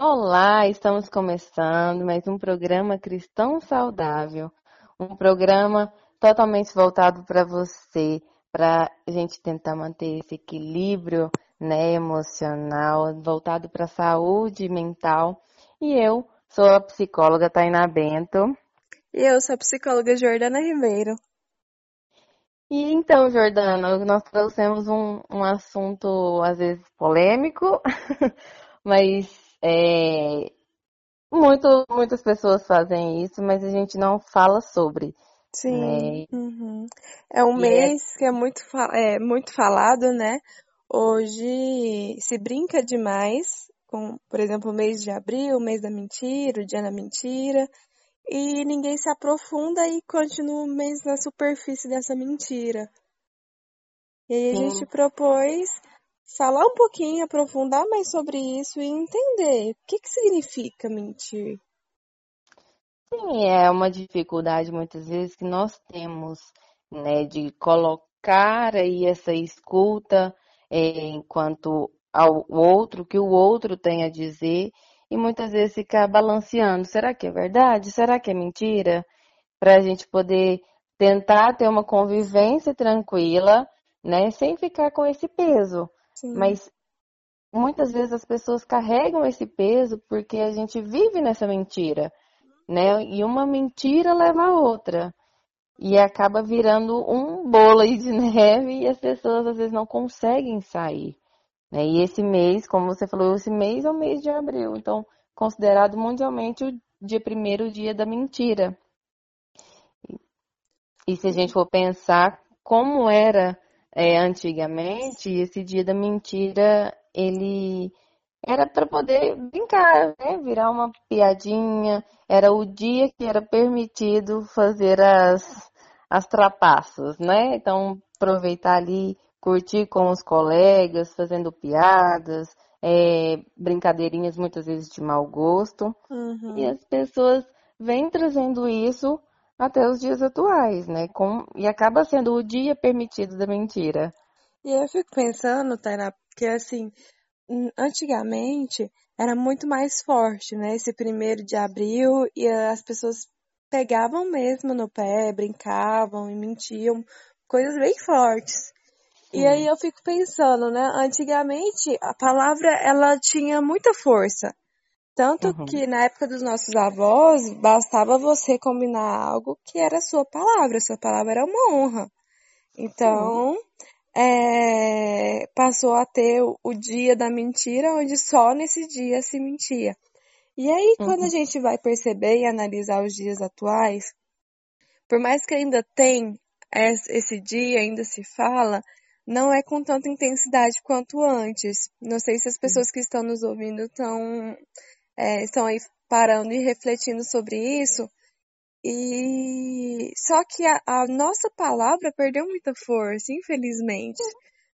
Olá, estamos começando mais um programa Cristão Saudável, um programa totalmente voltado para você, para a gente tentar manter esse equilíbrio né, emocional, voltado para a saúde mental. E eu sou a psicóloga Tainá Bento. E eu sou a psicóloga Jordana Ribeiro. E então, Jordana, nós trouxemos um, um assunto às vezes polêmico, mas é, muito, muitas pessoas fazem isso, mas a gente não fala sobre. Sim. Né? Uhum. É um e é mês é... que é muito, é muito falado, né? Hoje se brinca demais com, por exemplo, o mês de abril, o mês da mentira, o dia da mentira, e ninguém se aprofunda e continua o mês na superfície dessa mentira. E aí a Sim. gente propôs falar um pouquinho, aprofundar mais sobre isso e entender o que, que significa mentir. Sim, é uma dificuldade muitas vezes que nós temos, né, de colocar aí essa escuta é, enquanto ao outro, que o outro tem a dizer, e muitas vezes ficar balanceando. Será que é verdade? Será que é mentira? Para a gente poder tentar ter uma convivência tranquila, né, sem ficar com esse peso. Mas muitas vezes as pessoas carregam esse peso porque a gente vive nessa mentira, né? E uma mentira leva a outra. E acaba virando um bolo de neve e as pessoas às vezes não conseguem sair. Né? E esse mês, como você falou, esse mês é o mês de abril, então considerado mundialmente o dia primeiro dia da mentira. E se a gente for pensar como era é, antigamente, esse dia da mentira, ele era para poder brincar, né? virar uma piadinha, era o dia que era permitido fazer as, as trapaças, né? Então, aproveitar ali, curtir com os colegas, fazendo piadas, é, brincadeirinhas muitas vezes de mau gosto. Uhum. E as pessoas vêm trazendo isso até os dias atuais, né? Com, e acaba sendo o dia permitido da mentira. E eu fico pensando, Tainá, porque assim, antigamente era muito mais forte, né? Esse primeiro de abril e as pessoas pegavam mesmo no pé, brincavam e mentiam, coisas bem fortes. E aí eu fico pensando, né? Antigamente a palavra ela tinha muita força. Tanto uhum. que na época dos nossos avós, bastava você combinar algo que era sua palavra, sua palavra era uma honra. Então, é, passou a ter o, o, dia da mentira, onde só nesse dia se mentia. E aí, uhum. quando a gente vai perceber e analisar os dias atuais, por mais que ainda tem esse dia, ainda se fala, não é com tanta intensidade quanto antes. Não sei se as pessoas que estão nos ouvindo estão é, estão aí parando e refletindo sobre isso. E só que a, a nossa palavra perdeu muita força, infelizmente.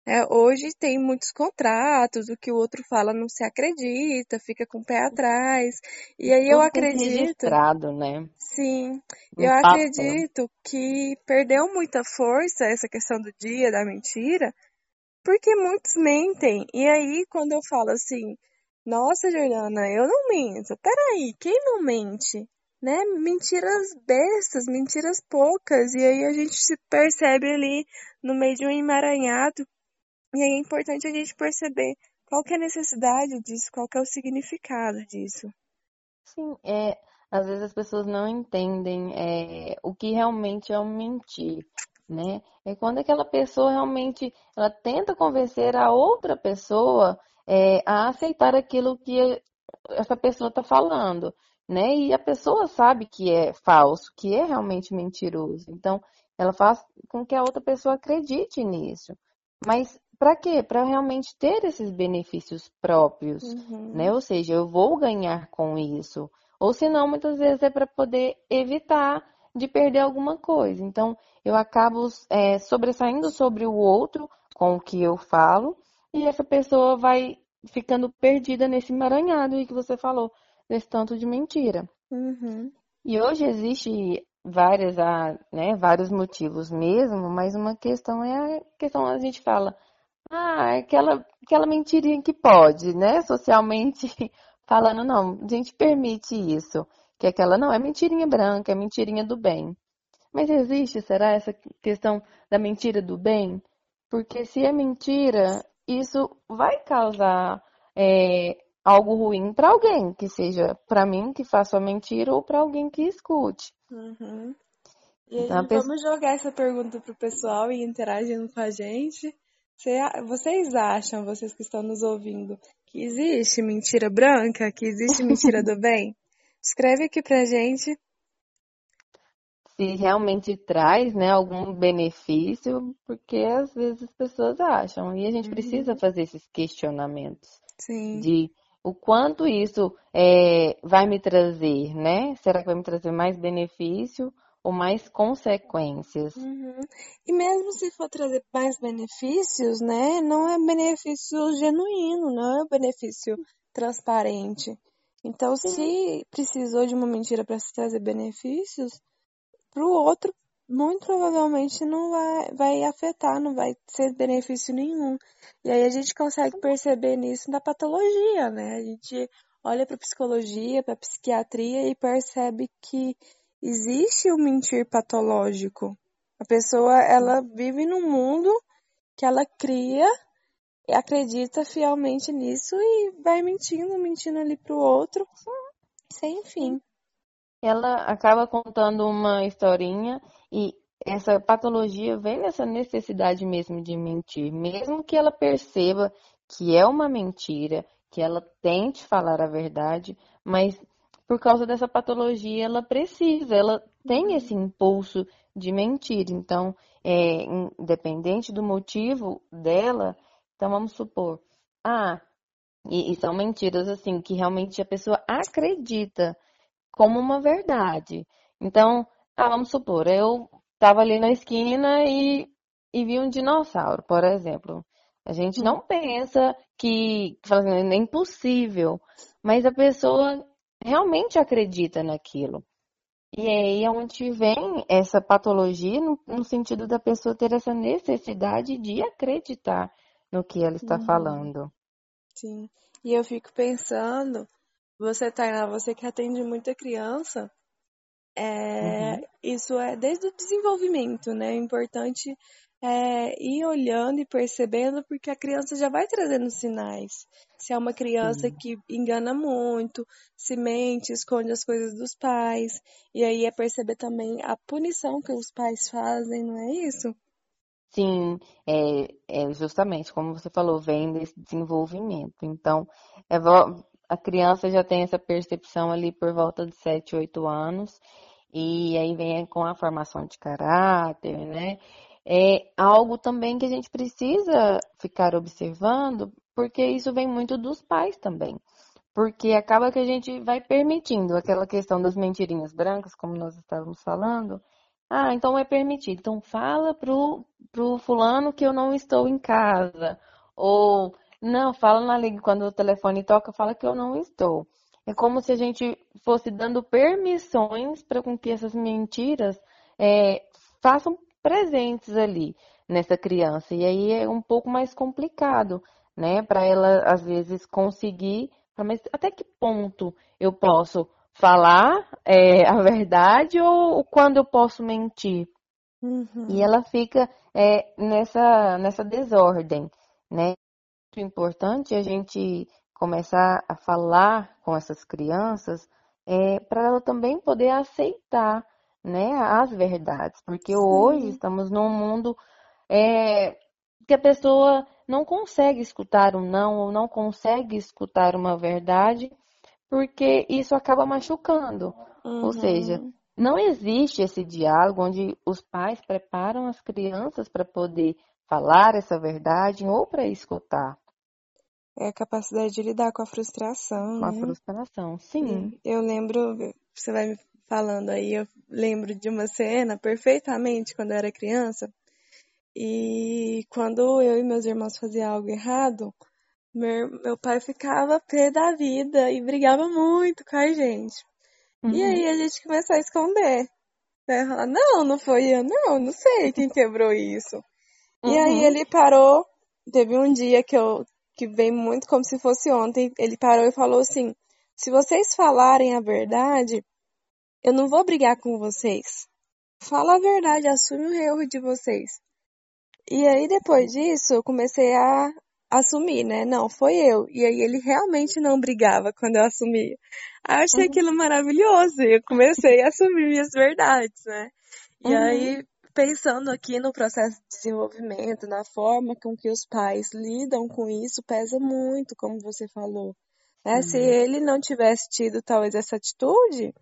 É, hoje tem muitos contratos, o que o outro fala não se acredita, fica com o pé atrás. E aí Tudo eu acredito. Registrado, né? Sim. Um eu papo. acredito que perdeu muita força essa questão do dia, da mentira, porque muitos mentem. E aí, quando eu falo assim, nossa, Jordana, eu não minto. Peraí, quem não mente? Né? Mentiras bestas, mentiras poucas. E aí a gente se percebe ali no meio de um emaranhado. E aí é importante a gente perceber qual é a necessidade disso, qual é o significado disso. Sim, é, às vezes as pessoas não entendem é, o que realmente é um mentir, né? É quando aquela pessoa realmente ela tenta convencer a outra pessoa é, a aceitar aquilo que essa pessoa está falando, né? E a pessoa sabe que é falso, que é realmente mentiroso. Então, ela faz com que a outra pessoa acredite nisso. Mas para quê? Para realmente ter esses benefícios próprios, uhum. né? Ou seja, eu vou ganhar com isso. Ou senão, muitas vezes é para poder evitar de perder alguma coisa. Então, eu acabo é, sobressaindo sobre o outro com o que eu falo e essa pessoa vai ficando perdida nesse emaranhado aí que você falou, desse tanto de mentira. Uhum. E hoje existe várias, ah, né, vários motivos mesmo, mas uma questão é a questão a gente fala, ah, aquela, aquela mentirinha que pode, né, socialmente falando, não, a gente permite isso, que aquela não é mentirinha branca, é mentirinha do bem. Mas existe, será, essa questão da mentira do bem? Porque se é mentira, isso vai causar é, algo ruim para alguém, que seja para mim que faça a mentira ou para alguém que escute. Uhum. E aí, então, vamos jogar essa pergunta pro pessoal e interagindo com a gente. Vocês acham, vocês que estão nos ouvindo, que existe mentira branca, que existe mentira do bem? Escreve aqui pra gente se realmente traz né, algum benefício, porque às vezes as pessoas acham. E a gente uhum. precisa fazer esses questionamentos Sim. de o quanto isso é, vai me trazer, né? Será que vai me trazer mais benefício ou mais consequências? Uhum. E mesmo se for trazer mais benefícios, né? Não é benefício genuíno, não é benefício transparente. Então, Sim. se precisou de uma mentira para se trazer benefícios, para o outro, muito provavelmente não vai, vai afetar, não vai ser benefício nenhum. E aí a gente consegue perceber nisso na patologia, né? A gente olha para psicologia, para psiquiatria e percebe que existe o um mentir patológico. A pessoa, ela vive num mundo que ela cria e acredita fielmente nisso e vai mentindo, mentindo ali pro outro, sem fim ela acaba contando uma historinha e essa patologia vem nessa necessidade mesmo de mentir, mesmo que ela perceba que é uma mentira, que ela tente falar a verdade, mas por causa dessa patologia ela precisa, ela tem esse impulso de mentir. Então, é, independente do motivo dela, então vamos supor, ah, e, e são mentiras assim que realmente a pessoa acredita como uma verdade. Então, ah, vamos supor, eu estava ali na esquina e, e vi um dinossauro, por exemplo. A gente não pensa que, assim, é impossível, mas a pessoa realmente acredita naquilo. E aí é onde vem essa patologia no, no, sentido da pessoa ter essa necessidade de acreditar no que ela está uhum. falando. Sim. E eu fico pensando você, Tainá, você que atende muita criança, é, uhum. isso é desde o desenvolvimento, né? É importante é, ir olhando e percebendo, porque a criança já vai trazendo sinais. Se é uma criança Sim. que engana muito, se mente, esconde as coisas dos pais, e aí é perceber também a punição que os pais fazem, não é isso? Sim, é, é justamente como você falou, vem desse desenvolvimento. Então, é, a criança já tem essa percepção ali por volta de 7, 8 anos, e aí vem com a formação de caráter, né? É algo também que a gente precisa ficar observando, porque isso vem muito dos pais também. Porque acaba que a gente vai permitindo aquela questão das mentirinhas brancas, como nós estávamos falando. Ah, então é permitido. Então fala pro, pro fulano que eu não estou em casa. Ou não, fala na liga quando o telefone toca, fala que eu não estou. É como se a gente fosse dando permissões para com que essas mentiras é, façam presentes ali nessa criança. E aí é um pouco mais complicado, né? Para ela, às vezes, conseguir. Mas até que ponto eu posso falar é, a verdade ou quando eu posso mentir? Uhum. E ela fica é, nessa, nessa desordem, né? Importante a gente começar a falar com essas crianças é, para ela também poder aceitar né, as verdades, porque Sim. hoje estamos num mundo é, que a pessoa não consegue escutar um não ou não consegue escutar uma verdade, porque isso acaba machucando. Uhum. Ou seja, não existe esse diálogo onde os pais preparam as crianças para poder falar essa verdade ou para escutar. É a capacidade de lidar com a frustração. Com né? a frustração, sim. Eu lembro, você vai me falando aí, eu lembro de uma cena perfeitamente quando eu era criança. E quando eu e meus irmãos faziam algo errado, meu, meu pai ficava pé da vida e brigava muito com a gente. Uhum. E aí a gente começou a esconder. Né? Falar, não, não foi eu, não, não sei quem quebrou isso. Uhum. E aí uhum. ele parou. Teve um dia que eu que vem muito como se fosse ontem, ele parou e falou assim: Se vocês falarem a verdade, eu não vou brigar com vocês. Fala a verdade, assume o erro de vocês. E aí depois disso eu comecei a assumir, né? Não, foi eu. E aí ele realmente não brigava quando eu assumia. Aí eu achei uhum. aquilo maravilhoso. E eu comecei a assumir minhas verdades, né? E uhum. aí, pensando aqui no processo de desenvolvimento, na forma com que os pais lidam com isso, pesa muito, como você falou. Né? Uhum. Se ele não tivesse tido talvez essa atitude,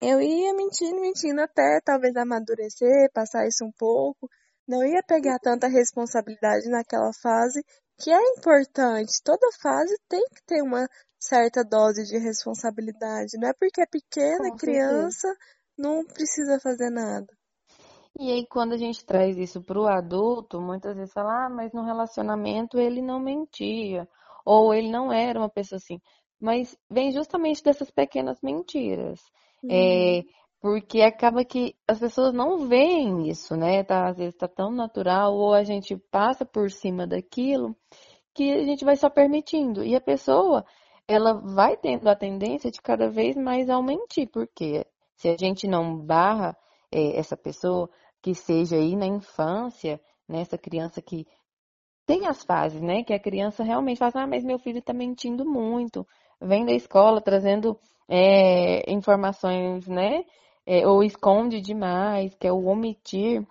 eu ia mentindo, mentindo até talvez amadurecer, passar isso um pouco. Não ia pegar tanta responsabilidade naquela fase, que é importante. Toda fase tem que ter uma certa dose de responsabilidade. Não é porque é pequena, criança, não precisa fazer nada. E aí, quando a gente traz isso para o adulto, muitas vezes fala, ah, mas no relacionamento ele não mentia, ou ele não era uma pessoa assim. Mas vem justamente dessas pequenas mentiras. Uhum. É, porque acaba que as pessoas não veem isso, né? Tá, às vezes está tão natural, ou a gente passa por cima daquilo, que a gente vai só permitindo. E a pessoa, ela vai tendo a tendência de cada vez mais aumentar, porque se a gente não barra é, essa pessoa, que seja aí na infância, nessa né, criança que tem as fases, né? Que a criança realmente fala, ah, mas meu filho está mentindo muito, vem da escola trazendo é, informações, né? É, ou esconde demais, que é o omitir.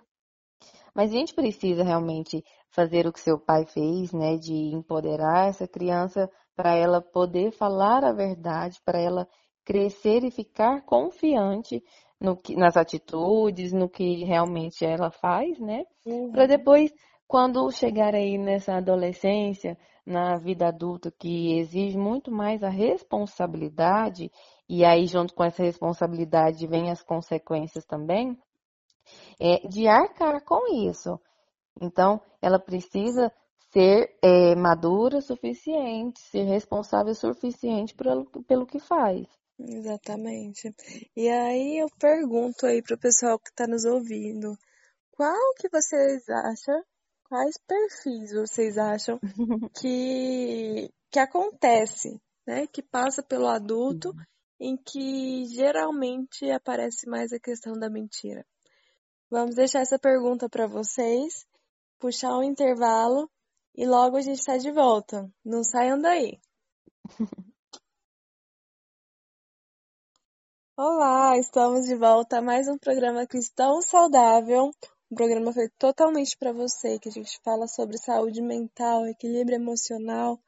Mas a gente precisa realmente fazer o que seu pai fez, né? De empoderar essa criança para ela poder falar a verdade, para ela crescer e ficar confiante no que, nas atitudes, no que realmente ela faz, né? Uhum. Para depois, quando chegar aí nessa adolescência, na vida adulta, que exige muito mais a responsabilidade, e aí junto com essa responsabilidade vem as consequências também, é, de arcar com isso. Então, ela precisa ser é, madura o suficiente, ser responsável o suficiente pelo, pelo que faz. Exatamente. E aí eu pergunto aí pro pessoal que está nos ouvindo, qual que vocês acham, quais perfis vocês acham que, que acontece, né? Que passa pelo adulto, em que geralmente aparece mais a questão da mentira. Vamos deixar essa pergunta para vocês, puxar um intervalo e logo a gente está de volta. Não saiam daí. Olá, estamos de volta a mais um programa Cristão Saudável. Um programa feito totalmente para você, que a gente fala sobre saúde mental, equilíbrio emocional,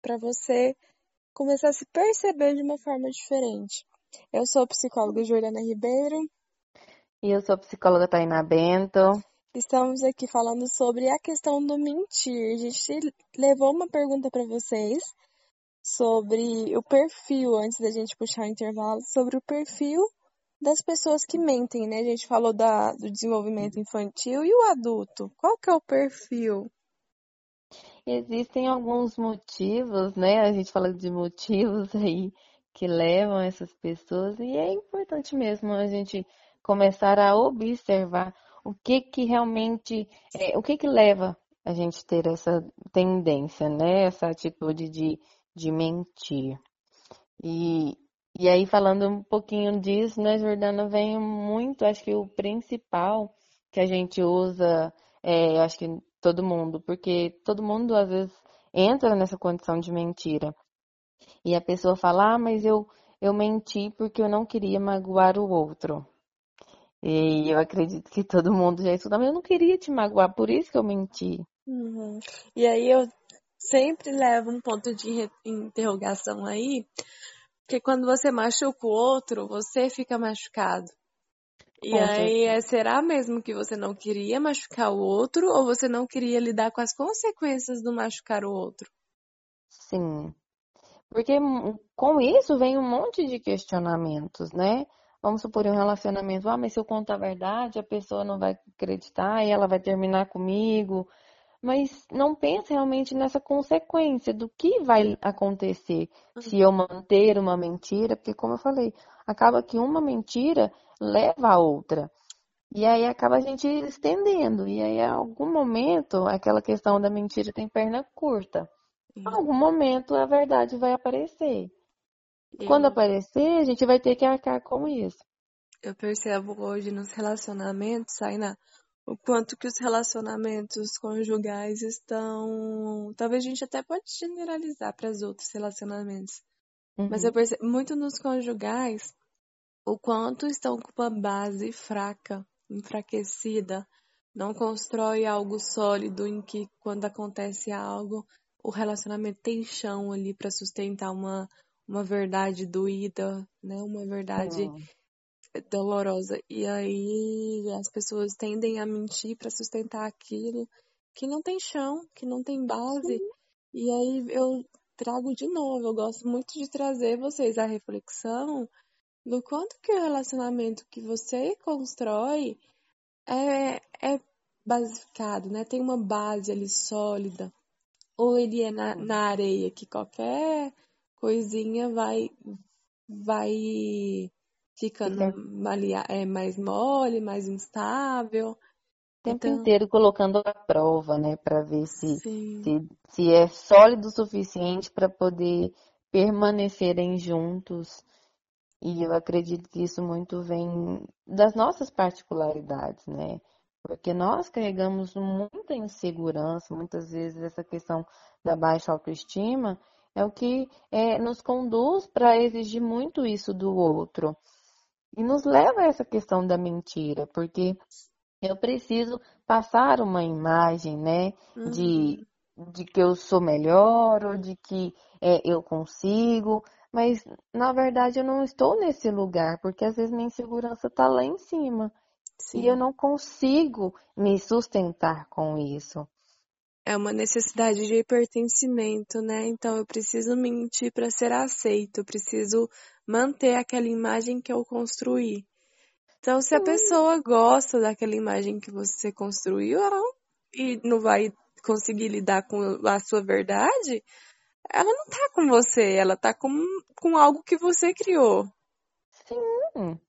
para você começar a se perceber de uma forma diferente. Eu sou a psicóloga Juliana Ribeiro. E eu sou a psicóloga Tainá Bento. Estamos aqui falando sobre a questão do mentir. A gente levou uma pergunta para vocês sobre o perfil, antes da gente puxar o intervalo, sobre o perfil das pessoas que mentem, né? A gente falou da, do desenvolvimento infantil e o adulto. Qual que é o perfil? Existem alguns motivos, né? A gente fala de motivos aí que levam essas pessoas e é importante mesmo a gente começar a observar o que que realmente, é, o que que leva a gente ter essa tendência, né? Essa atitude de de mentir. E, e aí, falando um pouquinho disso, né, Jordana, vem muito, acho que o principal que a gente usa, é, acho que todo mundo, porque todo mundo às vezes entra nessa condição de mentira. E a pessoa fala, ah, mas eu, eu menti porque eu não queria magoar o outro. E eu acredito que todo mundo já estudou, mas eu não queria te magoar, por isso que eu menti. Uhum. E aí eu sempre leva um ponto de interrogação aí, porque quando você machuca o outro, você fica machucado. E aí, é, será mesmo que você não queria machucar o outro ou você não queria lidar com as consequências do machucar o outro? Sim. Porque com isso vem um monte de questionamentos, né? Vamos supor um relacionamento, ah, mas se eu contar a verdade, a pessoa não vai acreditar e ela vai terminar comigo mas não pensa realmente nessa consequência do que vai acontecer se eu manter uma mentira, porque como eu falei, acaba que uma mentira leva a outra. E aí acaba a gente estendendo. E aí, em algum momento, aquela questão da mentira tem perna curta. Em algum momento a verdade vai aparecer. E quando aparecer, a gente vai ter que arcar com isso. eu percebo hoje nos relacionamentos, Sainá, o quanto que os relacionamentos conjugais estão. Talvez a gente até pode generalizar para os outros relacionamentos. Mas eu Uhum. percebo muito nos conjugais o quanto estão com uma base fraca, enfraquecida, não constrói algo sólido em que quando acontece algo, o relacionamento tem chão ali para sustentar uma, uma verdade doída, né? Uma verdade Sim, dolorosa. E aí as pessoas tendem a mentir para sustentar aquilo que não tem chão, que não tem base. sim, E aí eu trago de novo, eu gosto muito de trazer vocês à reflexão do quanto que o relacionamento que você constrói é, é basificado, né? Tem uma base ali sólida. Ou ele é na, na areia, que qualquer coisinha vai, vai Fica malia- é, mais mole, mais instável. o tempo Então, inteiro colocando a prova, né, para ver se, se, se é sólido o suficiente para poder permanecerem juntos. E eu acredito que isso muito vem das nossas particularidades, né? Porque nós carregamos muita insegurança, muitas vezes essa questão da baixa autoestima é o que é, nos conduz para exigir muito isso do outro. E nos leva a essa questão da mentira, porque eu preciso passar uma imagem, né, de, uhum, de que eu sou melhor ou de que é, eu consigo, mas na verdade eu não estou nesse lugar, porque às vezes minha insegurança está lá em cima e eu sim. não consigo me sustentar com isso. É uma necessidade de pertencimento, né? Então eu preciso mentir para ser aceito, eu preciso manter aquela imagem que eu construí. Então, se a pessoa gosta daquela imagem que você construiu, ela não, e não vai conseguir lidar com a sua verdade, ela não tá com você, ela tá com, com algo que você criou. sim,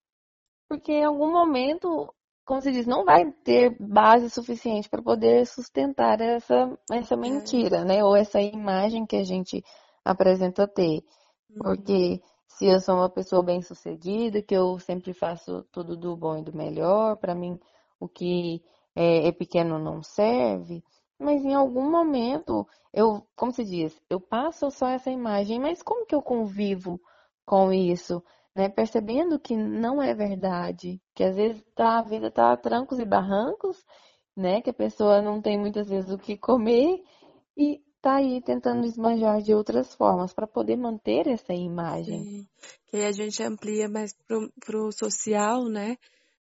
porque em algum momento, como se diz, não vai ter base suficiente para poder sustentar essa, essa É. mentira, né? Ou essa imagem que a gente apresenta ter. Uhum. Porque se eu sou uma pessoa bem-sucedida, que eu sempre faço tudo do bom e do melhor, para mim o que é, é pequeno não serve, mas em algum momento eu, como se diz, eu passo só essa imagem, mas como que eu convivo com isso, né? Percebendo que não é verdade, que às vezes tá, a vida tá a trancos e barrancos, né? Que a pessoa não tem muitas vezes o que comer e tá aí tentando esbanjar de outras formas para poder manter essa imagem. Sim. Que aí a gente amplia mais pro, pro social, né?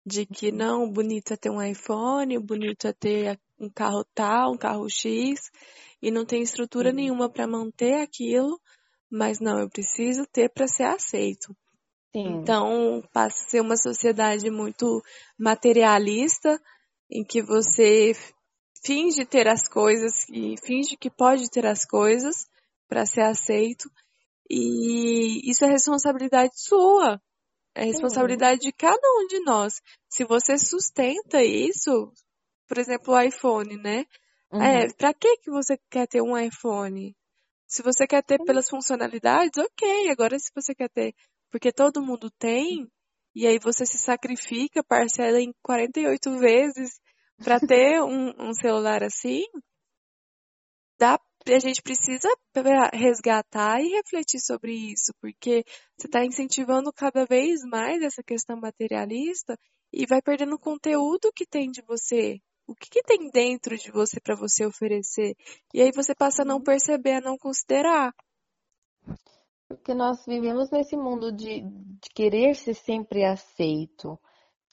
De que Uhum. não, o bonito é ter um iPhone, o bonito é ter um carro tal, um carro X, e não tem estrutura Sim, nenhuma para manter aquilo, mas não, eu preciso ter para ser aceito. Sim, Então, passa a ser uma sociedade muito materialista, em que você finge ter as coisas e finge que pode ter as coisas para ser aceito, e isso é responsabilidade sua, é sim, responsabilidade de cada um de nós. Se você sustenta isso, por exemplo, o iPhone, né? É, uhum, para que que você quer ter um iPhone? Se você quer ter sim, pelas funcionalidades, ok. Agora, se você quer ter porque todo mundo tem, e aí você se sacrifica, parcela em 48 vezes para ter um, um celular assim, dá, a gente precisa resgatar e refletir sobre isso, porque você está incentivando cada vez mais essa questão materialista e vai perdendo o conteúdo que tem de você. O que, que tem dentro de você para você oferecer? E aí você passa a não sim. perceber, a não considerar. Porque nós vivemos nesse mundo de, de querer ser sempre aceito.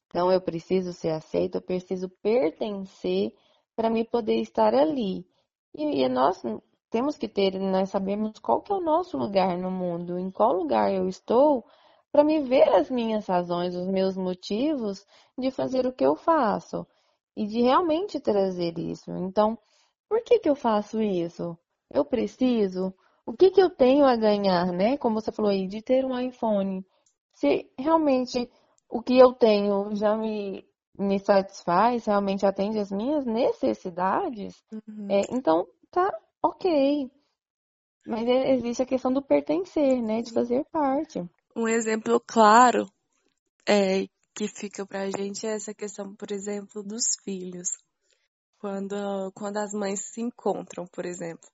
Então, eu preciso ser aceito, eu preciso pertencer para me poder estar ali. E, e nós temos que ter, nós sabemos qual que é o nosso lugar no mundo, em qual lugar eu estou, para me ver as minhas razões, os meus motivos de fazer o que eu faço e de realmente trazer isso. Então, por que que eu faço isso? Eu preciso? O que que eu tenho a ganhar, né? Como você falou aí, de ter um iPhone. Se realmente o que eu tenho já me, me satisfaz, realmente atende às minhas necessidades, Uhum. é, então tá ok. Mas é, existe a questão do pertencer, né? De fazer parte. Um exemplo claro é, que fica pra gente é essa questão, por exemplo, dos filhos. Quando, quando as mães se encontram, por exemplo.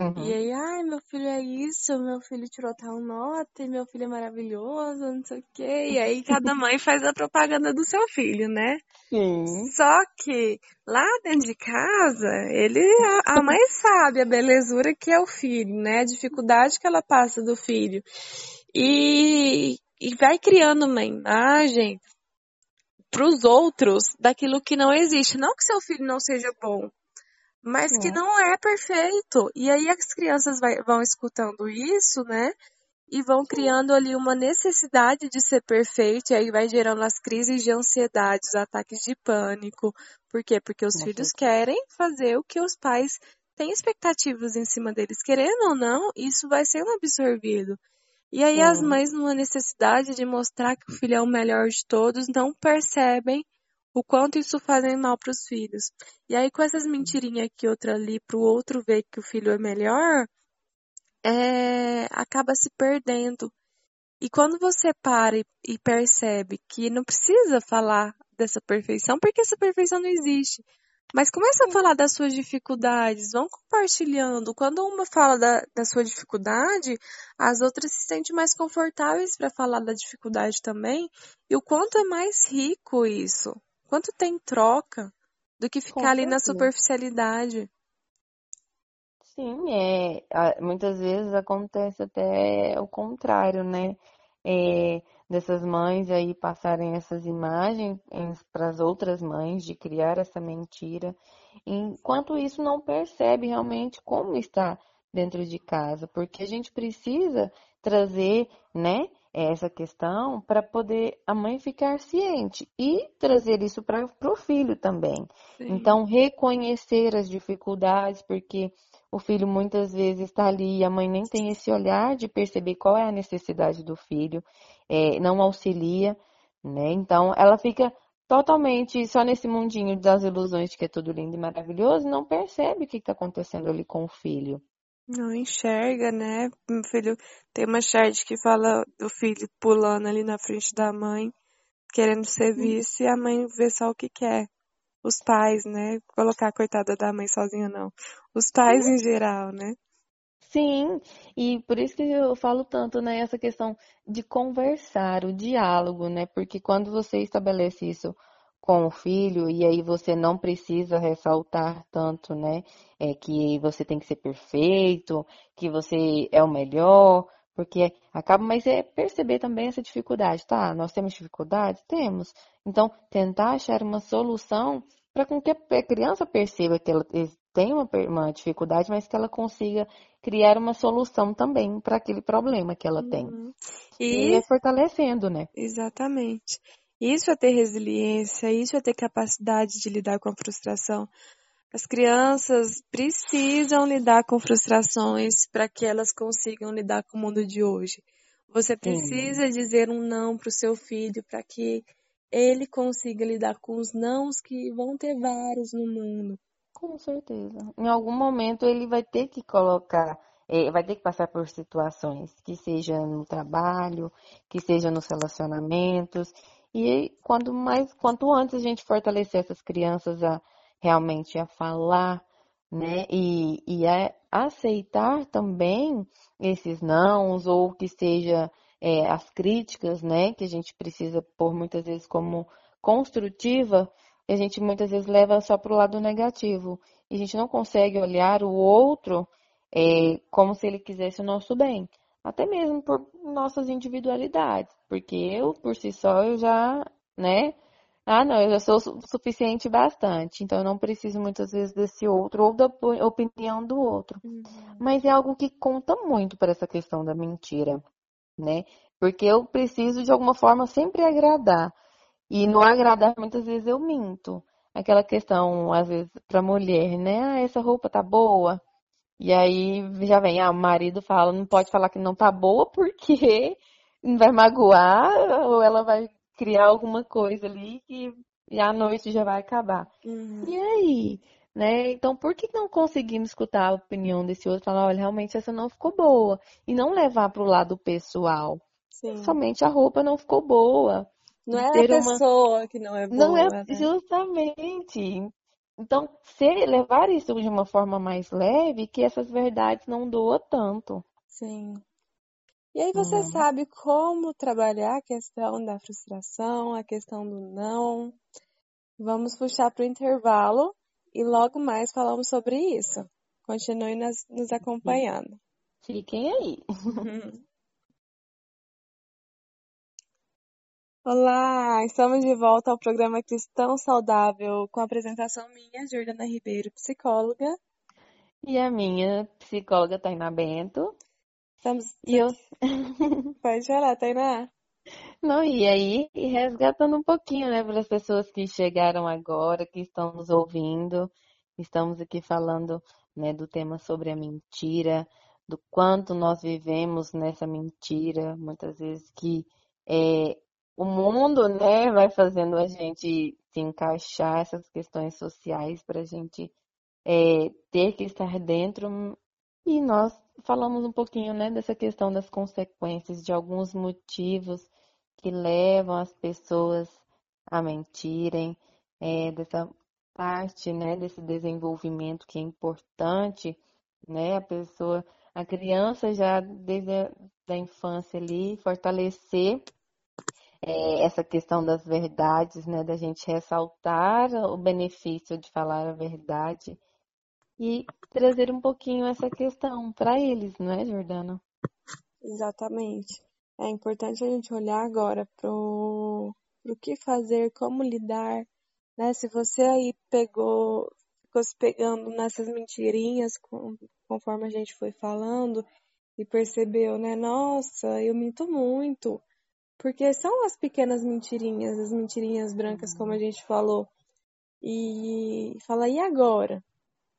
Uhum. E aí, ai, meu filho é isso, meu filho tirou tal nota, e meu filho é maravilhoso, não sei o quê. E aí cada mãe faz a propaganda do seu filho, né? Sim. Só que lá dentro de casa, ele, a, a mãe sabe a belezura que é o filho, né? A dificuldade que ela passa do filho. E, e vai criando uma imagem para os outros daquilo que não existe. Não que seu filho não seja bom, mas que É. não é perfeito. E aí as crianças vai- vão escutando isso, né? E vão criando ali uma necessidade de ser perfeito, e aí vai gerando as crises de ansiedade, os ataques de pânico. Por quê? Porque os filhos querem fazer o que os pais têm expectativas em cima deles. Querendo ou não, isso vai sendo absorvido. E aí as mães, numa necessidade de mostrar que o filho é o melhor de todos, não percebem o quanto isso fazem mal para os filhos. E aí com essas mentirinhas aqui, outra ali, para o outro ver que o filho é melhor, é, acaba se perdendo. E quando você para e, e percebe que não precisa falar dessa perfeição, porque essa perfeição não existe. Mas começa a falar das suas dificuldades, vão compartilhando. Quando uma fala da, da sua dificuldade, as outras se sentem mais confortáveis para falar da dificuldade também. E o quanto é mais rico isso, quanto tem troca do que ficar ali na superficialidade. Sim, é, muitas vezes acontece até o contrário, né? É, dessas mães aí passarem essas imagens para as outras mães, de criar essa mentira, enquanto isso não percebe realmente como está dentro de casa, porque a gente precisa trazer, né, essa questão para poder a mãe ficar ciente e trazer isso para o filho também. Sim. Então, reconhecer as dificuldades, porque o filho muitas vezes está ali e a mãe nem tem esse olhar de perceber qual é a necessidade do filho, é, não auxilia, né? Então, ela fica totalmente só nesse mundinho das ilusões de que é tudo lindo e maravilhoso e não percebe o que está acontecendo ali com o filho. Não enxerga, né? Meu filho tem uma charge que fala do filho pulando ali na frente da mãe, querendo ser visto, e a mãe vê só o que quer. Os pais, né? Colocar a coitada da mãe sozinha, não. Os pais em geral, né? Sim, e por isso que eu falo tanto, né, essa questão de conversar, o diálogo, né? Porque quando você estabelece isso com o filho, e aí você não precisa ressaltar tanto, né, é que você tem que ser perfeito, que você é o melhor, porque acaba, mas é perceber também essa dificuldade, tá? Nós temos dificuldade? Temos. Então, tentar achar uma solução para com que a criança perceba que ela tem uma, uma dificuldade, mas que ela consiga criar uma solução também para aquele problema que ela tem. Uhum. E E, é fortalecendo, né? exatamente. Isso é ter resiliência, isso é ter capacidade de lidar com a frustração. As crianças precisam lidar com frustrações para que elas consigam lidar com o mundo de hoje. Você Sim, precisa dizer um não para o seu filho para que ele consiga lidar com os nãos que vão ter vários no mundo. com certeza. Em algum momento ele vai ter que colocar, eh, vai ter que passar por situações, que seja no trabalho, que seja nos relacionamentos. E quando mais, quanto antes a gente fortalecer essas crianças a realmente a falar, né? E, e a aceitar também esses nãos, ou que seja eh, as críticas, né? Que a gente precisa pôr muitas vezes como construtiva, a gente muitas vezes leva só para o lado negativo. E a gente não consegue olhar o outro eh, como se ele quisesse o nosso bem. Até mesmo por nossas individualidades. Porque eu, por si só, eu já, né? Ah, não, eu já sou su- suficiente bastante. Então eu não preciso muitas vezes desse outro ou da opi- opinião do outro. Uhum. Mas é algo que conta muito para essa questão da mentira, né? Porque eu preciso de alguma forma sempre agradar. E no agradar, muitas vezes eu minto. Aquela questão, às vezes, para mulher, né? Ah, essa roupa tá boa. E aí já vem, ah, o marido fala, não pode falar que não tá boa porque vai magoar ou ela vai criar alguma coisa ali que e a noite já vai acabar. Uhum. E aí? né? Então, por que não conseguimos escutar a opinião desse outro, falar, olha, realmente essa não ficou boa, e não levar para o lado pessoal? Sim. Somente a roupa não ficou boa. Não é a pessoa uma... que não é boa. Não é né? justamente. Então, se levar isso de uma forma mais leve, que essas verdades não doam tanto. Sim. E aí você uhum. sabe como trabalhar a questão da frustração, a questão do não. Vamos puxar para o intervalo e logo mais falamos sobre isso. Continue nos, nos acompanhando. Fiquem aí. Olá, estamos de volta ao programa Cristão Saudável com a apresentação minha, Jordana Ribeiro, psicóloga. E a minha psicóloga Tainá Bento. Estamos. E eu. Pode falar, Tainá. Não, e aí, resgatando um pouquinho, né, para as pessoas que chegaram agora, que estão nos ouvindo, estamos aqui falando, né, do tema sobre a mentira, do quanto nós vivemos nessa mentira, muitas vezes que é, o mundo, né, vai fazendo a gente se encaixar essas questões sociais para a gente é, ter que estar dentro. E nós falamos um pouquinho, né, dessa questão das consequências, de alguns motivos que levam as pessoas a mentirem, é, dessa parte, né, desse desenvolvimento que é importante, né, a pessoa, a criança já desde a da infância ali, fortalecer é, essa questão das verdades, né, da gente ressaltar o benefício de falar a verdade e trazer um pouquinho essa questão para eles, não é, Jordana? Exatamente. É importante a gente olhar agora para o que fazer, como lidar, né? Se você aí pegou, ficou se pegando nessas mentirinhas, conforme a gente foi falando, e percebeu, né? Nossa, eu minto muito. Porque são as pequenas mentirinhas, as mentirinhas brancas, como a uhum. gente falou. E fala, e agora?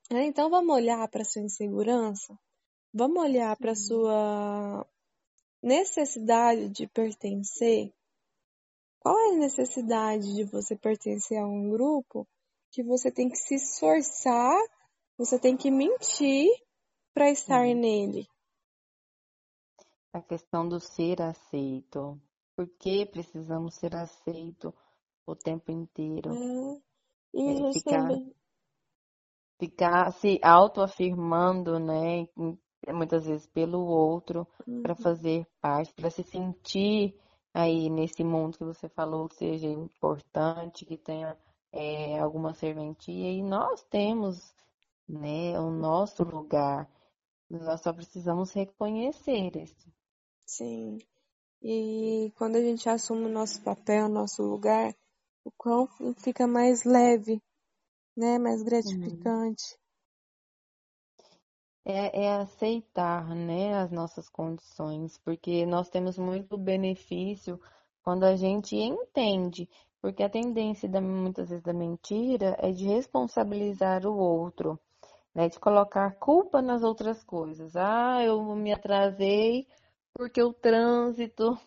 É, então vamos olhar para sua insegurança? Vamos olhar para sua necessidade de pertencer? Qual é a necessidade de você pertencer a um grupo que você tem que se esforçar, você tem que mentir para estar uhum. nele? A questão do ser aceito. Por que precisamos ser aceitos o tempo inteiro? É. E é, ficar, ficar se autoafirmando, né? Muitas vezes pelo outro, uhum. para fazer parte, para se sentir aí nesse mundo que você falou que seja importante, que tenha é, alguma serventia. E nós temos né, o nosso lugar. Nós só precisamos reconhecer isso. Sim. E quando a gente assume o nosso papel, o nosso lugar, o quão fica mais leve, né? Mais gratificante. É, é, aceitar, né, as nossas condições, porque nós temos muito benefício quando a gente entende, porque a tendência da, muitas vezes da mentira é de responsabilizar o outro, né, de colocar culpa nas outras coisas. Ah, eu me atrasei porque o trânsito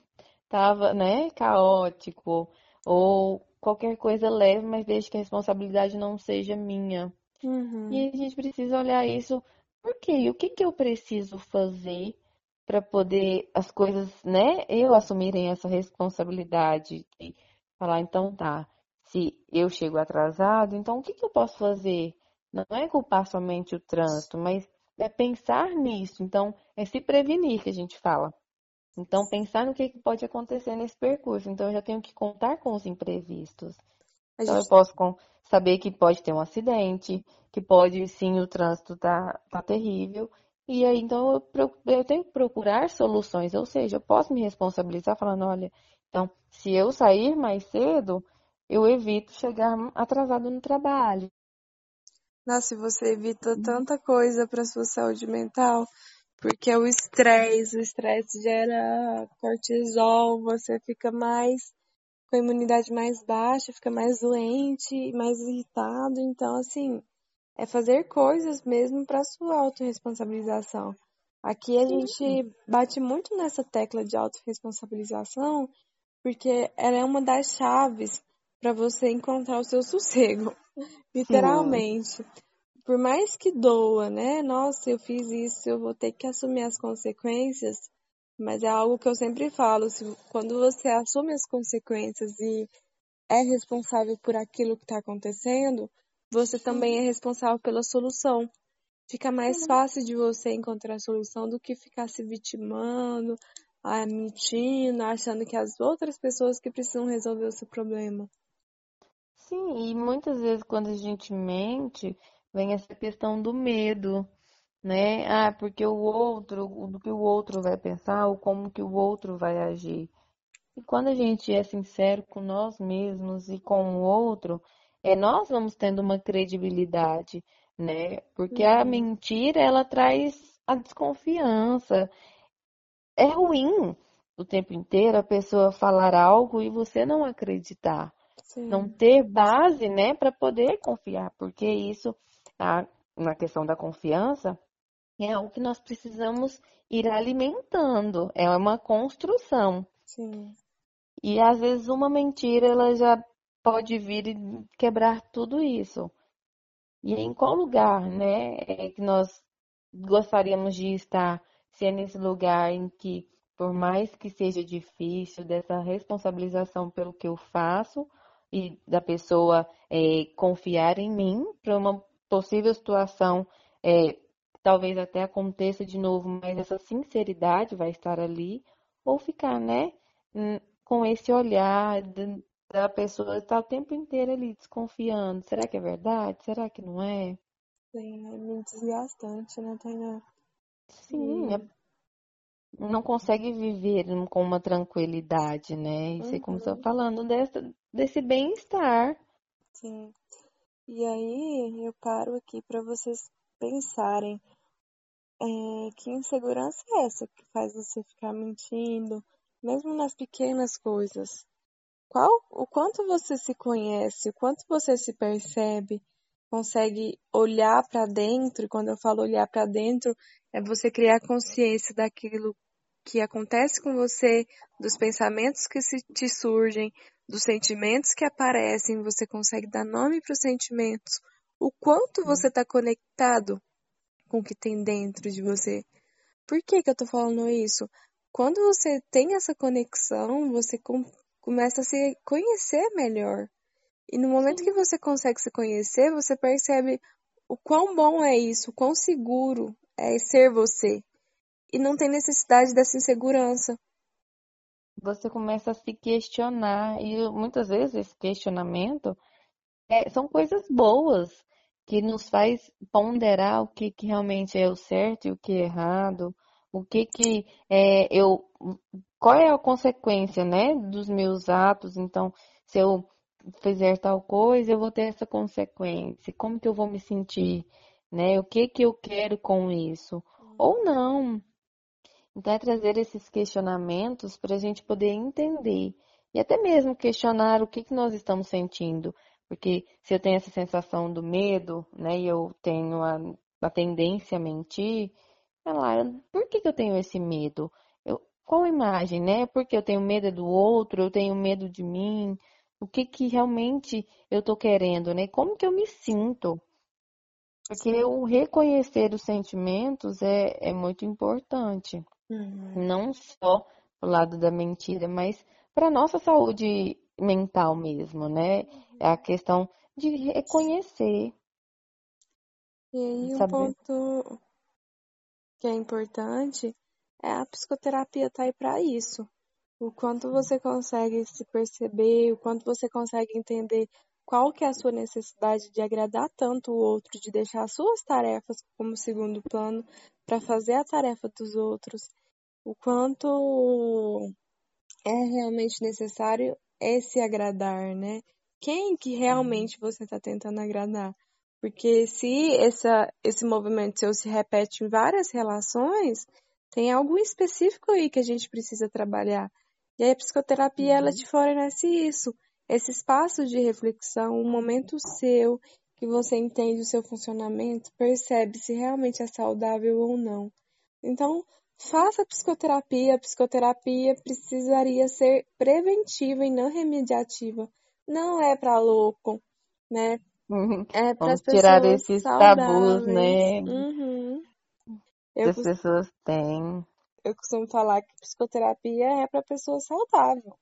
estava, né, caótico, ou qualquer coisa leve, mas desde que a responsabilidade não seja minha. Uhum. E a gente precisa olhar isso, por quê? O que, que eu preciso fazer para poder as coisas, né, eu assumirem essa responsabilidade e falar, então tá, se eu chego atrasado, então o que, que eu posso fazer? Não é culpar somente o trânsito, mas é pensar nisso. Então, é se prevenir que a gente fala. Então, pensar no que pode acontecer nesse percurso. Então, eu já tenho que contar com os imprevistos. Então, eu posso saber que pode ter um acidente, que pode, sim, o trânsito tá, tá terrível. E aí, então, eu, eu tenho que procurar soluções. Ou seja, eu posso me responsabilizar falando, olha, então, se eu sair mais cedo, eu evito chegar atrasado no trabalho. Nossa, você evita uhum. tanta coisa para sua saúde mental, porque o estresse, o estresse gera cortisol, você fica mais com a imunidade mais baixa, fica mais doente, mais irritado, então assim, é fazer coisas mesmo para sua autorresponsabilização. Aqui a gente bate muito nessa tecla de autorresponsabilização, porque ela é uma das chaves para você encontrar o seu sossego, literalmente. por mais que doa, né? Nossa, eu fiz isso, eu vou ter que assumir as consequências, mas é algo que eu sempre falo, se, quando você assume as consequências e é responsável por aquilo que está acontecendo, você também é responsável pela solução. Fica mais fácil de você encontrar a solução do que ficar se vitimando, ah, mentindo, achando que as outras pessoas que precisam resolver o seu problema. Sim, e muitas vezes quando a gente mente, vem essa questão do medo, né? Ah, porque o outro, do que o outro vai pensar, ou como que o outro vai agir. E quando a gente é sincero com nós mesmos e com o outro, é nós vamos tendo uma credibilidade, né? Porque a Uhum. mentira, ela traz a desconfiança. É ruim o tempo inteiro a pessoa falar algo e você não acreditar não ter base, né, para poder confiar, porque isso, a, na questão da confiança, é algo que nós precisamos ir alimentando, é uma construção. sim, E às vezes uma mentira ela já pode vir e quebrar tudo isso. E em qual lugar, né, é que nós gostaríamos de estar? Se é nesse lugar em que, por mais que seja difícil, dessa responsabilização pelo que eu faço e da pessoa é, confiar em mim para uma possível situação, é, talvez até aconteça de novo, mas essa sinceridade vai estar ali, ou ficar, né, hum, com esse olhar de- da pessoa estar o tempo inteiro ali desconfiando. Será que é verdade? Será que não é? sim, é muito desgastante, né, Tainá? Sim, é- não consegue viver com uma tranquilidade, né? E você começou uhum, falando dessa, desse bem-estar. sim. E aí eu paro aqui para vocês pensarem, é, que insegurança é essa que faz você ficar mentindo, mesmo nas pequenas coisas? Qual, o quanto você se conhece, o quanto você se percebe, consegue olhar para dentro, e quando eu falo olhar para dentro, é você criar consciência daquilo que acontece com você, dos pensamentos que se te surgem, dos sentimentos que aparecem, você consegue dar nome para os sentimentos, o quanto você está conectado com o que tem dentro de você. Por que que eu tô falando isso? Quando você tem essa conexão, você com- começa a se conhecer melhor. E no momento que você consegue se conhecer, você percebe o quão bom é isso, o quão seguro é ser você. E não tem necessidade dessa insegurança. você começa a se questionar, e muitas vezes esse questionamento é, são coisas boas que nos faz ponderar o que, que realmente é o certo e o que é errado, o que que é, eu, qual é a consequência, né, dos meus atos. Então, se eu fizer tal coisa, eu vou ter essa consequência. Como que eu vou me sentir, né? O que que eu quero com isso? Ou não. Então, é trazer esses questionamentos para a gente poder entender e até mesmo questionar o que que nós estamos sentindo. Porque se eu tenho essa sensação do medo, né, e eu tenho a, a tendência a mentir, é lá, por que que eu tenho esse medo? Eu, qual imagem, né? Porque eu tenho medo do outro, eu tenho medo de mim. O que que realmente eu tô querendo, né? Como que eu me sinto? Porque o reconhecer os sentimentos é, é muito importante Uhum. não só o lado da mentira, mas para nossa saúde mental mesmo, né? É a questão de reconhecer, E aí um saber. ponto que é importante é a psicoterapia tá aí para isso. O quanto você consegue se perceber, o quanto você consegue entender qual que é a sua necessidade de agradar tanto o outro, de deixar as suas tarefas como segundo plano para fazer a tarefa dos outros, o quanto é realmente necessário esse agradar, né? Quem que Sim, realmente você está tentando agradar? Porque se essa, esse movimento seu se repete em várias relações, tem algo específico aí que a gente precisa trabalhar. E aí a psicoterapia, ela sim. te fornece isso, esse espaço de reflexão, um momento seu, que você entende o seu funcionamento, percebe se realmente é saudável ou não. Então, faça psicoterapia. A psicoterapia precisaria ser preventiva e não remediativa. Não é para louco, né? É para as tirar esses tabus, saudáveis. né? Uhum. Eu, as pessoas têm. eu costumo falar que psicoterapia é para pessoa saudável.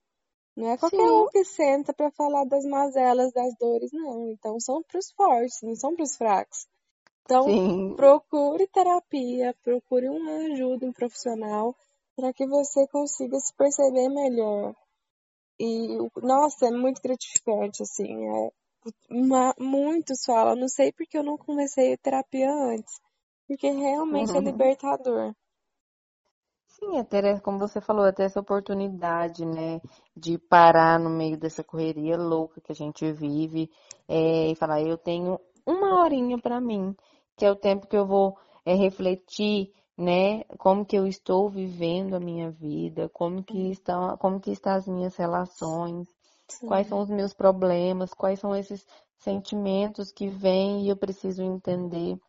Não é qualquer Sim, um que senta para falar das mazelas, das dores, não. Então são para os fortes, não são para os fracos. Então sim. procure terapia, procure uma ajuda, um profissional, para que você consiga se perceber melhor. E, nossa, é muito gratificante, assim. É, uma- muitos falam, não sei porque eu não comecei a terapia antes. Porque realmente é libertador. Sim, é ter, como você falou, é ter essa oportunidade, né, de parar no meio dessa correria louca que a gente vive é, e falar, eu tenho uma horinha para mim, que é o tempo que eu vou é, refletir, né, como que eu estou vivendo a minha vida, como que estão, como que estão as minhas relações, quais Sim. são os meus problemas, quais são esses sentimentos que vêm e eu preciso entender.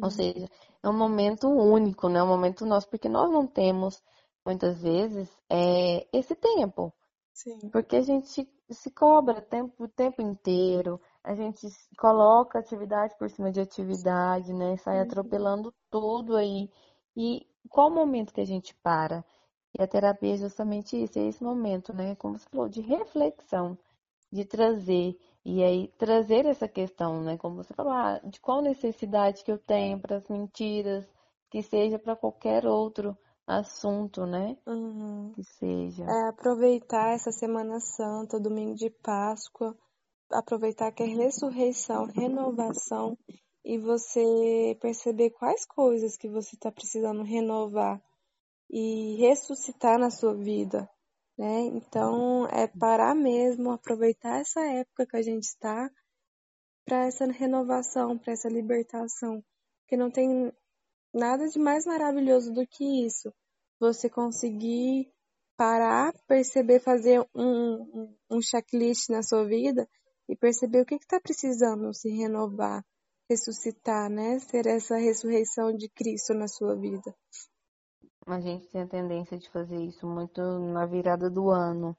Ou Uhum. seja, é um momento único, né? Um momento nosso, porque nós não temos, muitas vezes, é, esse tempo. Sim. Porque a gente se cobra tempo, o tempo inteiro, a gente coloca atividade por cima de atividade, né? Sai Uhum. atropelando tudo aí. E qual o momento que a gente para? E a terapia é justamente isso, é esse momento, né? Como você falou, de reflexão, de trazer, e aí trazer essa questão, né? Como você falou, ah, de qual necessidade que eu tenho para as mentiras, que seja para qualquer outro assunto, né? Uhum. Que seja. É aproveitar essa Semana Santa, domingo de Páscoa, aproveitar que é ressurreição, renovação, e você perceber quais coisas que você está precisando renovar e ressuscitar na sua vida, né? Então, é parar mesmo, aproveitar essa época que a gente está para essa renovação, para essa libertação, porque não tem nada de mais maravilhoso do que isso. Você conseguir parar, perceber, fazer um, um, checklist na sua vida e perceber o que está precisando se renovar, ressuscitar, né? Ser essa ressurreição de Cristo na sua vida. A gente tem a tendência de fazer isso muito na virada do ano.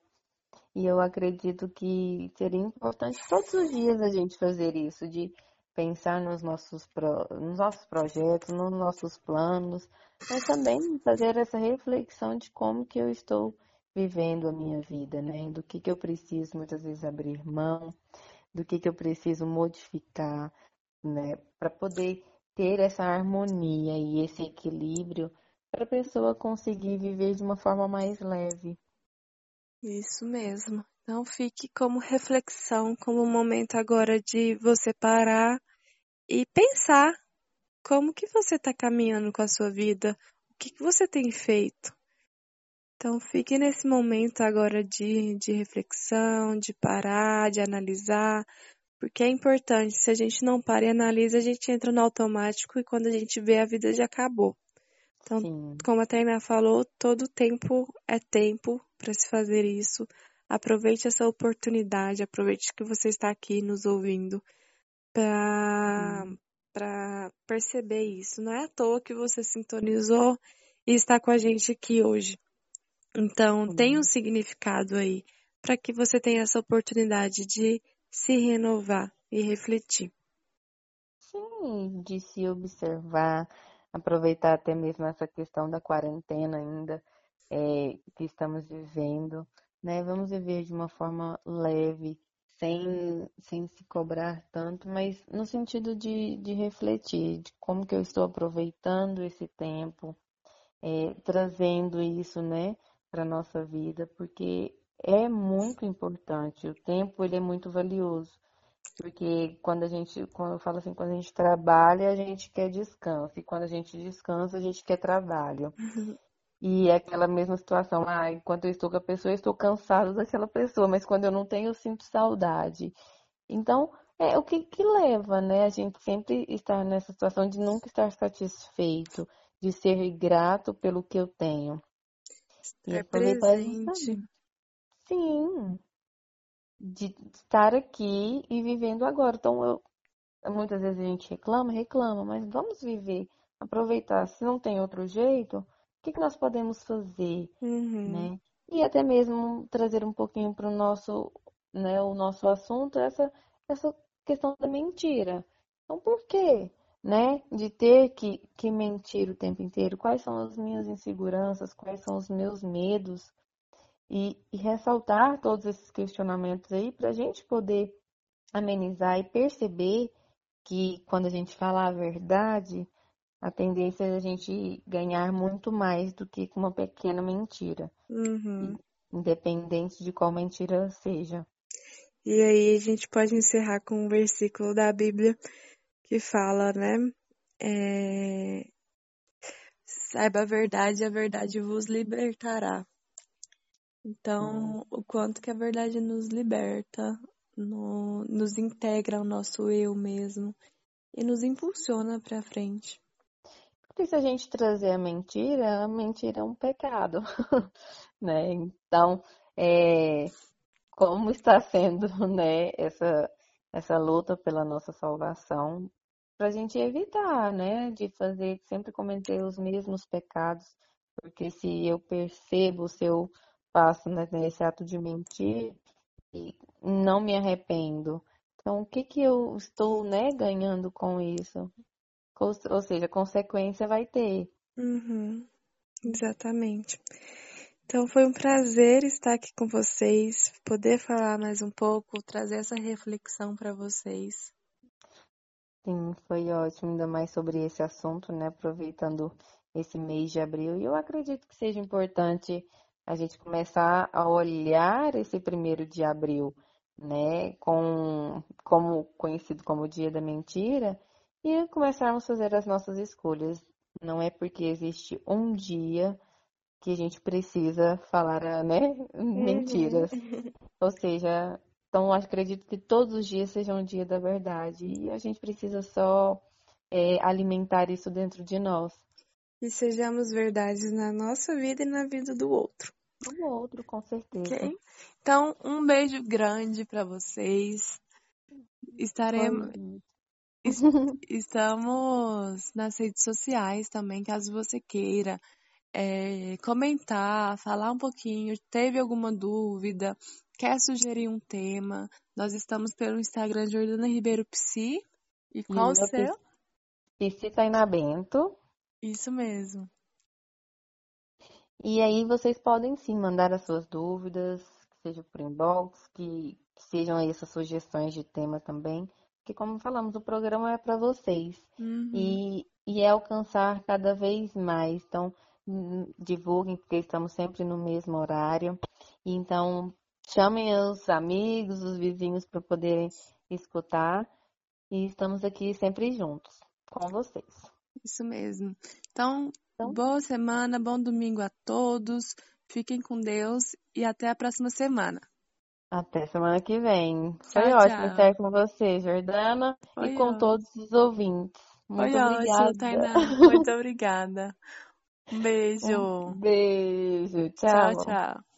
E eu acredito que seria importante todos os dias a gente fazer isso, de pensar nos nossos, pro- nos nossos projetos, nos nossos planos, mas também fazer essa reflexão de como que eu estou vivendo a minha vida, né? Do que que eu preciso muitas vezes abrir mão, do que que eu preciso modificar, né? Para poder ter essa harmonia e esse equilíbrio para a pessoa conseguir viver de uma forma mais leve. Isso mesmo. Então fique como reflexão, como momento agora de você parar e pensar como que você está caminhando com a sua vida, o que que você tem feito. Então fique nesse momento agora de, de reflexão, de parar, de analisar, porque é importante. Se a gente não para e analisa, a gente entra no automático e quando a gente vê a vida já acabou. Então, Sim. como a Tainá falou, todo tempo é tempo para se fazer isso. Aproveite essa oportunidade, aproveite que você está aqui nos ouvindo para perceber isso. Não é à toa que você sintonizou e está com a gente aqui hoje. Então, tem um significado aí para que você tenha essa oportunidade de se renovar e refletir. Sim, de se observar, aproveitar até mesmo essa questão da quarentena ainda é, que estamos vivendo, né? Vamos viver de uma forma leve, sem, sem se cobrar tanto, mas no sentido de, de refletir de como que eu estou aproveitando esse tempo, é, trazendo isso, né, para nossa vida, porque é muito importante. O tempo ele é muito valioso. Porque quando a gente, quando eu falo assim, quando a gente trabalha, a gente quer descanso. E quando a gente descansa, a gente quer trabalho. E é aquela mesma situação. Ah, enquanto eu estou com a pessoa, eu estou cansado daquela pessoa. Mas quando eu não tenho, eu sinto saudade. Então, é o que que leva, né? A gente sempre estar nessa situação de nunca estar satisfeito, de ser grato pelo que eu tenho. É presente. Sim, de estar aqui e vivendo agora. Então, eu, muitas vezes a gente reclama, reclama, mas vamos viver, aproveitar. Se não tem outro jeito, o que que nós podemos fazer, Uhum. né? E até mesmo trazer um pouquinho para o nosso, né, o nosso assunto, essa, essa questão da mentira. Então, por quê? Né? De ter que, que mentir o tempo inteiro. Quais são as minhas inseguranças? Quais são os meus medos? E, e ressaltar todos esses questionamentos aí para a gente poder amenizar e perceber que quando a gente fala a verdade, a tendência é a gente ganhar muito mais do que com uma pequena mentira. Uhum. Independente de qual mentira seja. E aí a gente pode encerrar com um versículo da Bíblia que fala, né? É... Saiba a verdade, a verdade vos libertará. Então, hum. o quanto que a verdade nos liberta, no, nos integra ao nosso eu mesmo e nos impulsiona para frente. Porque se a gente trazer a mentira, a mentira é um pecado, né? Então, é, como está sendo, né, essa, essa luta pela nossa salvação, para a gente evitar, né, de fazer, sempre cometer os mesmos pecados, porque se eu percebo, se eu passo né, nesse ato de mentir, e não me arrependo. Então, o que, que eu estou né, ganhando com isso? Ou, ou seja, consequência vai ter. Uhum, exatamente. Então, foi um prazer estar aqui com vocês, poder falar mais um pouco, trazer essa reflexão para vocês. Sim, foi ótimo, ainda mais sobre esse assunto, né? Aproveitando esse mês de abril. E eu acredito que seja importante a gente começar a olhar esse primeiro de abril, né, com, como conhecido como o dia da mentira, e começarmos a fazer as nossas escolhas. Não é porque existe um dia que a gente precisa falar, né, mentiras. Uhum. Ou seja, então acredito que todos os dias sejam um dia da verdade e a gente precisa só é, alimentar isso dentro de nós e sejamos verdades na nossa vida e na vida do outro. Do outro, com certeza. Okay? Então, um beijo grande para vocês. Estaremos. Estamos nas redes sociais também, caso você queira é, comentar, falar um pouquinho, teve alguma dúvida, quer sugerir um tema. Nós estamos pelo Instagram Jordana Ribeiro Psi. E qual o seu? Psi Tainá Bento. Isso mesmo. E aí vocês podem sim mandar as suas dúvidas, seja por inbox, que, que sejam aí essas sugestões de tema também. Porque como falamos, o programa é para vocês. Uhum. E, e é alcançar cada vez mais. Então, divulguem, porque estamos sempre no mesmo horário. Então, chamem os amigos, os vizinhos para poderem escutar. E estamos aqui sempre juntos com vocês. Isso mesmo. Então, então, boa semana, bom domingo a todos. Fiquem com Deus e até a próxima semana. Até semana que vem. Tchau, Foi ótimo tchau. estar com você, Jordana, Foi e com ótimo. todos os ouvintes. Muito Foi obrigada. Ótimo, Tainá. Muito obrigada. Um beijo. Um beijo. Tchau, tchau. tchau.